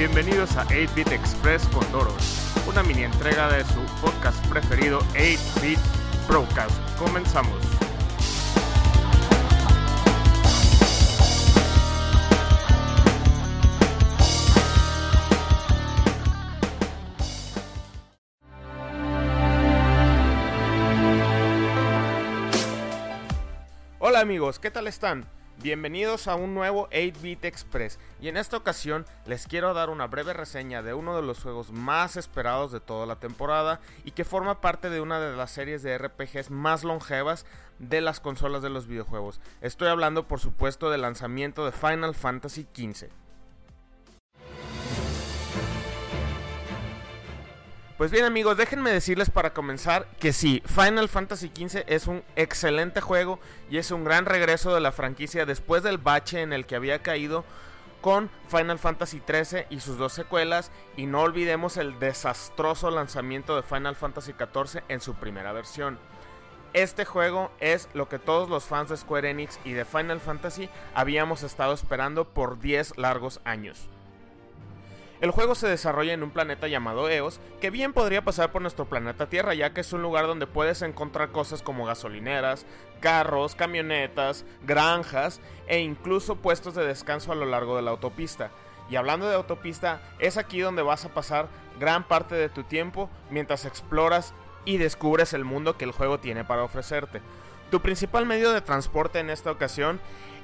Bienvenidos a 8-Bit Express con Doros, una mini entrega de su podcast preferido 8-Bit Broadcast. Comenzamos. Hola amigos, ¿qué tal están? Bienvenidos a un nuevo 8-Bit Express y en esta ocasión les quiero dar una breve reseña de uno de los juegos más esperados de toda la temporada y que forma parte de una de las series de RPGs más longevas de las consolas de los videojuegos. Estoy hablando por supuesto del lanzamiento de Final Fantasy XV. Pues bien amigos, déjenme decirles para comenzar que sí, Final Fantasy XV es un excelente juego y es un gran regreso de la franquicia después del bache en el que había caído con Final Fantasy XIII y sus dos secuelas y no olvidemos el desastroso lanzamiento de Final Fantasy XIV en su primera versión. Este juego es lo que todos los fans de Square Enix y de Final Fantasy habíamos estado esperando por 10 largos años. El juego se desarrolla en un planeta llamado Eos, que bien podría pasar por nuestro planeta Tierra, ya que es un lugar donde puedes encontrar cosas como gasolineras, carros, camionetas, granjas e incluso puestos de descanso a lo largo de la autopista. Y hablando de autopista, es aquí donde vas a pasar gran parte de tu tiempo mientras exploras y descubres el mundo que el juego tiene para ofrecerte. Tu principal medio de transporte en esta ocasión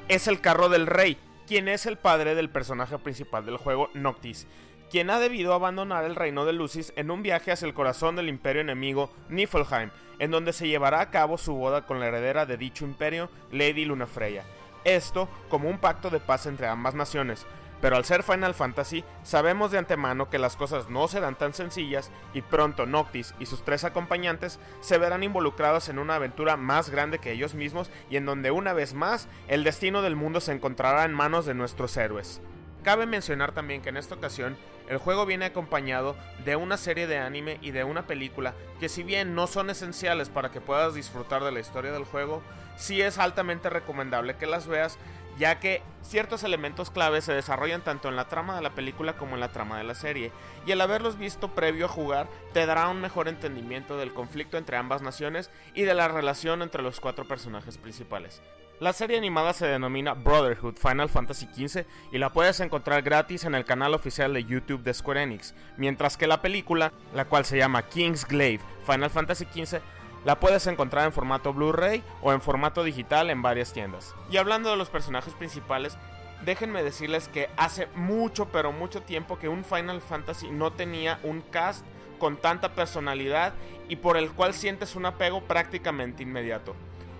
es el carro del rey, quien es el padre del personaje principal del juego, Noctis, quien ha debido abandonar el reino de Lucis en un viaje hacia el corazón del imperio enemigo Niflheim, en donde se llevará a cabo su boda con la heredera de dicho imperio, Lady Lunafreya. Esto como un pacto de paz entre ambas naciones. Pero al ser Final Fantasy, sabemos de antemano que las cosas no serán tan sencillas y pronto Noctis y sus tres acompañantes se verán involucrados en una aventura más grande que ellos mismos y en donde una vez más el destino del mundo se encontrará en manos de nuestros héroes. Cabe mencionar también que en esta ocasión el juego viene acompañado de una serie de anime y de una película que si bien no son esenciales para que puedas disfrutar de la historia del juego, sí es altamente recomendable que las veas ya que ciertos elementos clave se desarrollan tanto en la trama de la película como en la trama de la serie, y el haberlos visto previo a jugar te dará un mejor entendimiento del conflicto entre ambas naciones y de la relación entre los cuatro personajes principales. La serie animada se denomina Brotherhood Final Fantasy XV y la puedes encontrar gratis en el canal oficial de YouTube de Square Enix, mientras que la película, la cual se llama King's Glaive Final Fantasy XV, la puedes encontrar en formato Blu-ray o en formato digital en varias tiendas. Y hablando de los personajes principales, déjenme decirles que hace mucho pero mucho tiempo que un Final Fantasy no tenía un cast con tanta personalidad y por el cual sientes un apego prácticamente inmediato.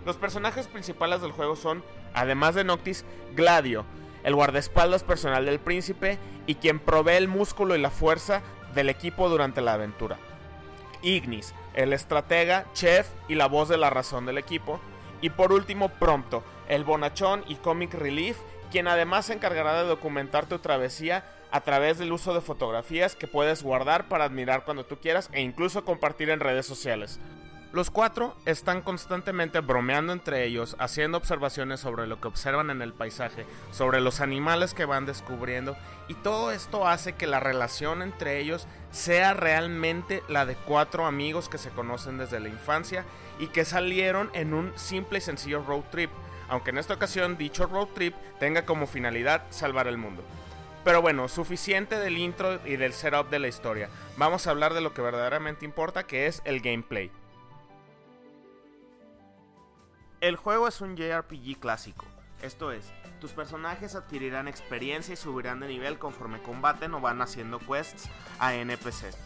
Los personajes principales del juego son, además de Noctis, Gladio, el guardaespaldas personal del príncipe y quien provee el músculo y la fuerza del equipo durante la aventura. Ignis, el estratega, chef y la voz de la razón del equipo. Y por último, Prompto, el bonachón y comic relief, quien además se encargará de documentar tu travesía a través del uso de fotografías que puedes guardar para admirar cuando tú quieras e incluso compartir en redes sociales. Los cuatro están constantemente bromeando entre ellos, haciendo observaciones sobre lo que observan en el paisaje, sobre los animales que van descubriendo, y todo esto hace que la relación entre ellos sea realmente la de cuatro amigos que se conocen desde la infancia y que salieron en un simple y sencillo road trip, aunque en esta ocasión dicho road trip tenga como finalidad salvar el mundo. Pero bueno, suficiente del intro y del setup de la historia. Vamos a hablar de lo que verdaderamente importa, que es el gameplay. El juego es un JRPG clásico, esto es, tus personajes adquirirán experiencia y subirán de nivel conforme combaten o van haciendo quests a NPCs.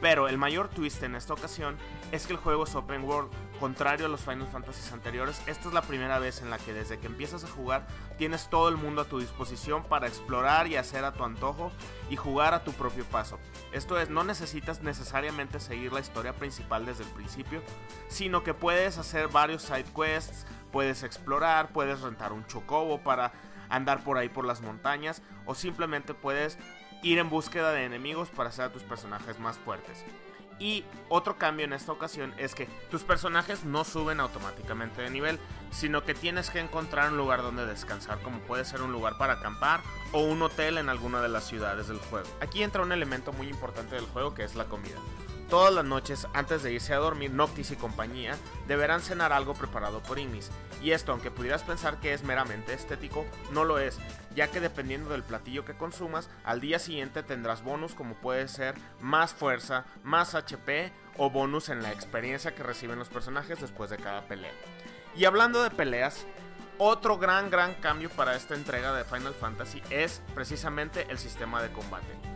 Pero el mayor twist en esta ocasión es que el juego es open world, contrario a los Final Fantasy anteriores, esta es la primera vez en la que desde que empiezas a jugar tienes todo el mundo a tu disposición para explorar y hacer a tu antojo y jugar a tu propio paso. Esto es, no necesitas necesariamente seguir la historia principal desde el principio, sino que puedes hacer varios side quests, puedes explorar, puedes rentar un chocobo para andar por ahí por las montañas o simplemente puedes ir en búsqueda de enemigos para hacer a tus personajes más fuertes. Y otro cambio en esta ocasión es que tus personajes no suben automáticamente de nivel, sino que tienes que encontrar un lugar donde descansar, como puede ser un lugar para acampar o un hotel en alguna de las ciudades del juego. Aquí entra un elemento muy importante del juego que es la comida. Todas las noches, antes de irse a dormir, Noctis y compañía deberán cenar algo preparado por Ignis. Y esto, aunque pudieras pensar que es meramente estético, no lo es, ya que dependiendo del platillo que consumas, al día siguiente tendrás bonus como puede ser más fuerza, más HP o bonus en la experiencia que reciben los personajes después de cada pelea. Y hablando de peleas, otro gran gran cambio para esta entrega de Final Fantasy es precisamente el sistema de combate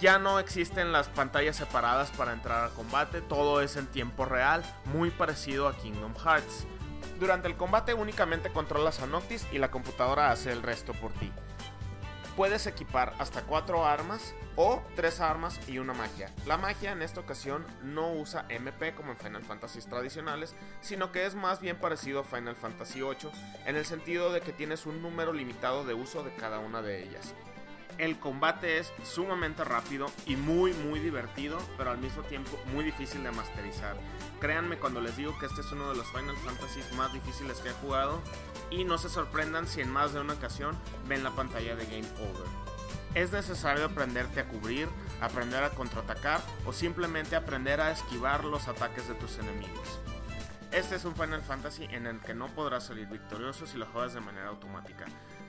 ya no existen las pantallas separadas para entrar a combate, todo es en tiempo real, muy parecido a Kingdom Hearts. Durante el combate únicamente controlas a Noctis y la computadora hace el resto por ti. Puedes equipar hasta 4 armas o 3 armas y una magia. La magia en esta ocasión no usa MP como en Final Fantasy tradicionales, sino que es más bien parecido a Final Fantasy VIII en el sentido de que tienes un número limitado de uso de cada una de ellas. El combate es sumamente rápido y muy muy divertido, pero al mismo tiempo muy difícil de masterizar. Créanme cuando les digo que este es uno de los Final Fantasy más difíciles que he jugado y no se sorprendan si en más de una ocasión ven la pantalla de Game Over. Es necesario aprenderte a cubrir, aprender a contraatacar o simplemente aprender a esquivar los ataques de tus enemigos. Este es un Final Fantasy en el que no podrás salir victorioso si lo juegas de manera automática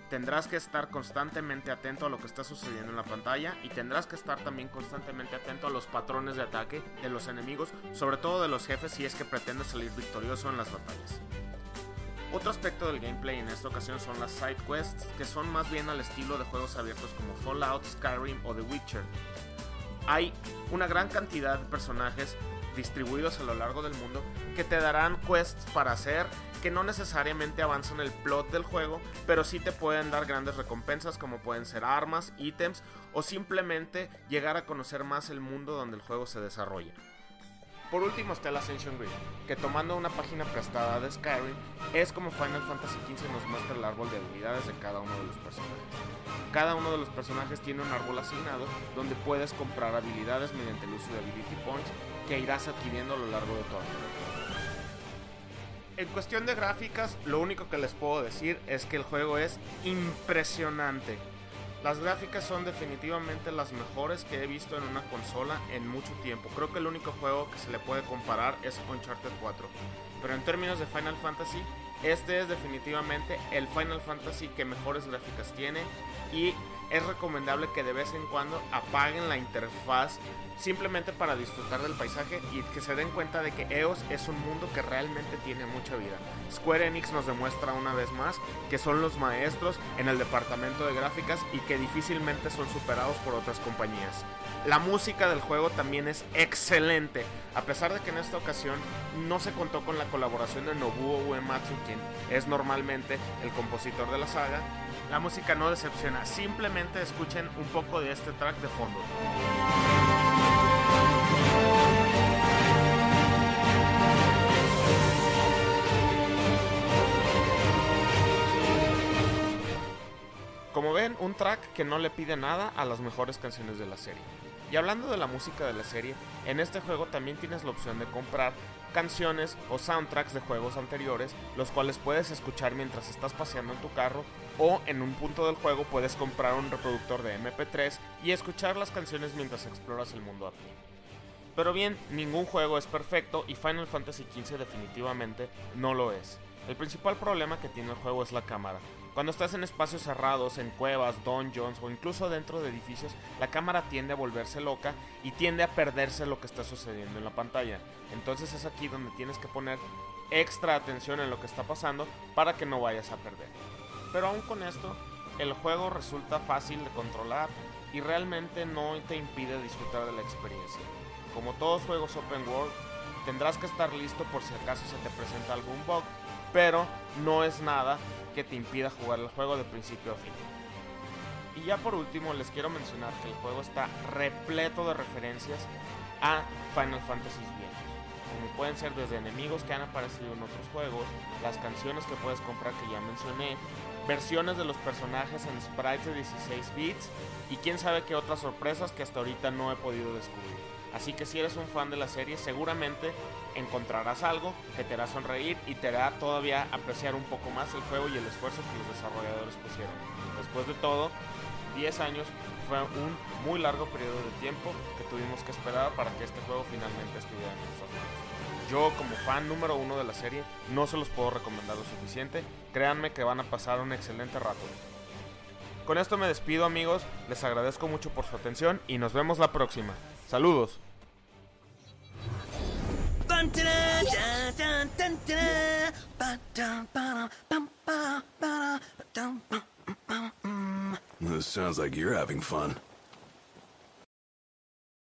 tendrás que estar constantemente atento a lo que está sucediendo en la pantalla y tendrás que estar también constantemente atento a los patrones de ataque de los enemigos, sobre todo de los jefes si es que pretendes salir victorioso en las batallas. Otro aspecto del gameplay en esta ocasión son las side quests, que son más bien al estilo de juegos abiertos como Fallout, Skyrim o The Witcher. Hay una gran cantidad de personajes distribuidos a lo largo del mundo que te darán quests para hacer que no necesariamente avanzan el plot del juego, pero sí te pueden dar grandes recompensas como pueden ser armas, ítems o simplemente llegar a conocer más el mundo donde el juego se desarrolla. Por último está el Ascension Grid, que tomando una página prestada de Skyrim, es como Final Fantasy XV nos muestra el árbol de habilidades de cada uno de los personajes. Cada uno de los personajes tiene un árbol asignado donde puedes comprar habilidades mediante el uso de Ability Points que irás adquiriendo a lo largo de toda en cuestión de gráficas, lo único que les puedo decir es que el juego es impresionante. Las gráficas son definitivamente las mejores que he visto en una consola en mucho tiempo. Creo que el único juego que se le puede comparar es Uncharted 4. Pero en términos de Final Fantasy, este es definitivamente el Final Fantasy que mejores gráficas tiene y es recomendable que de vez en cuando apaguen la interfaz simplemente para disfrutar del paisaje y que se den cuenta de que EOS es un mundo que realmente tiene mucha vida. Square Enix nos demuestra una vez más que son los maestros en el departamento de gráficas y que difícilmente son superados por otras compañías. La música del juego también es excelente, a pesar de que en esta ocasión no se contó con la colaboración de Nobuo Uematsu, quien es normalmente el compositor de la saga. La música no decepciona, simplemente escuchen un poco de este track de fondo. Como ven, un track que no le pide nada a las mejores canciones de la serie. Y hablando de la música de la serie, en este juego también tienes la opción de comprar canciones o soundtracks de juegos anteriores, los cuales puedes escuchar mientras estás paseando en tu carro o en un punto del juego puedes comprar un reproductor de MP3 y escuchar las canciones mientras exploras el mundo a pie. Pero bien, ningún juego es perfecto y Final Fantasy XV definitivamente no lo es. El principal problema que tiene el juego es la cámara. Cuando estás en espacios cerrados, en cuevas, dungeons o incluso dentro de edificios, la cámara tiende a volverse loca y tiende a perderse lo que está sucediendo en la pantalla. Entonces es aquí donde tienes que poner extra atención en lo que está pasando para que no vayas a perder. Pero aún con esto, el juego resulta fácil de controlar y realmente no te impide disfrutar de la experiencia. Como todos juegos open world, tendrás que estar listo por si acaso se te presenta algún bug, pero no es nada que te impida jugar el juego de principio a fin. Y ya por último les quiero mencionar que el juego está repleto de referencias a Final Fantasy viejos, como pueden ser desde enemigos que han aparecido en otros juegos, las canciones que puedes comprar que ya mencioné, versiones de los personajes en sprites de 16 bits y quién sabe qué otras sorpresas que hasta ahorita no he podido descubrir. Así que si eres un fan de la serie, seguramente encontrarás algo que te hará sonreír y te hará todavía apreciar un poco más el juego y el esfuerzo que los desarrolladores pusieron. Después de todo, 10 años fue un muy largo periodo de tiempo que tuvimos que esperar para que este juego finalmente estuviera en nuestras manos. Yo como fan número uno de la serie no se los puedo recomendar lo suficiente, créanme que van a pasar un excelente rato. Con esto me despido amigos, les agradezco mucho por su atención y nos vemos la próxima. Saludos. Sounds like you're having fun.